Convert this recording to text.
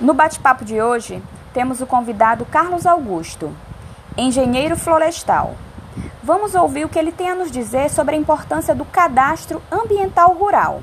No bate-papo de hoje, temos o convidado Carlos Augusto, engenheiro florestal. Vamos ouvir o que ele tem a nos dizer sobre a importância do cadastro ambiental rural.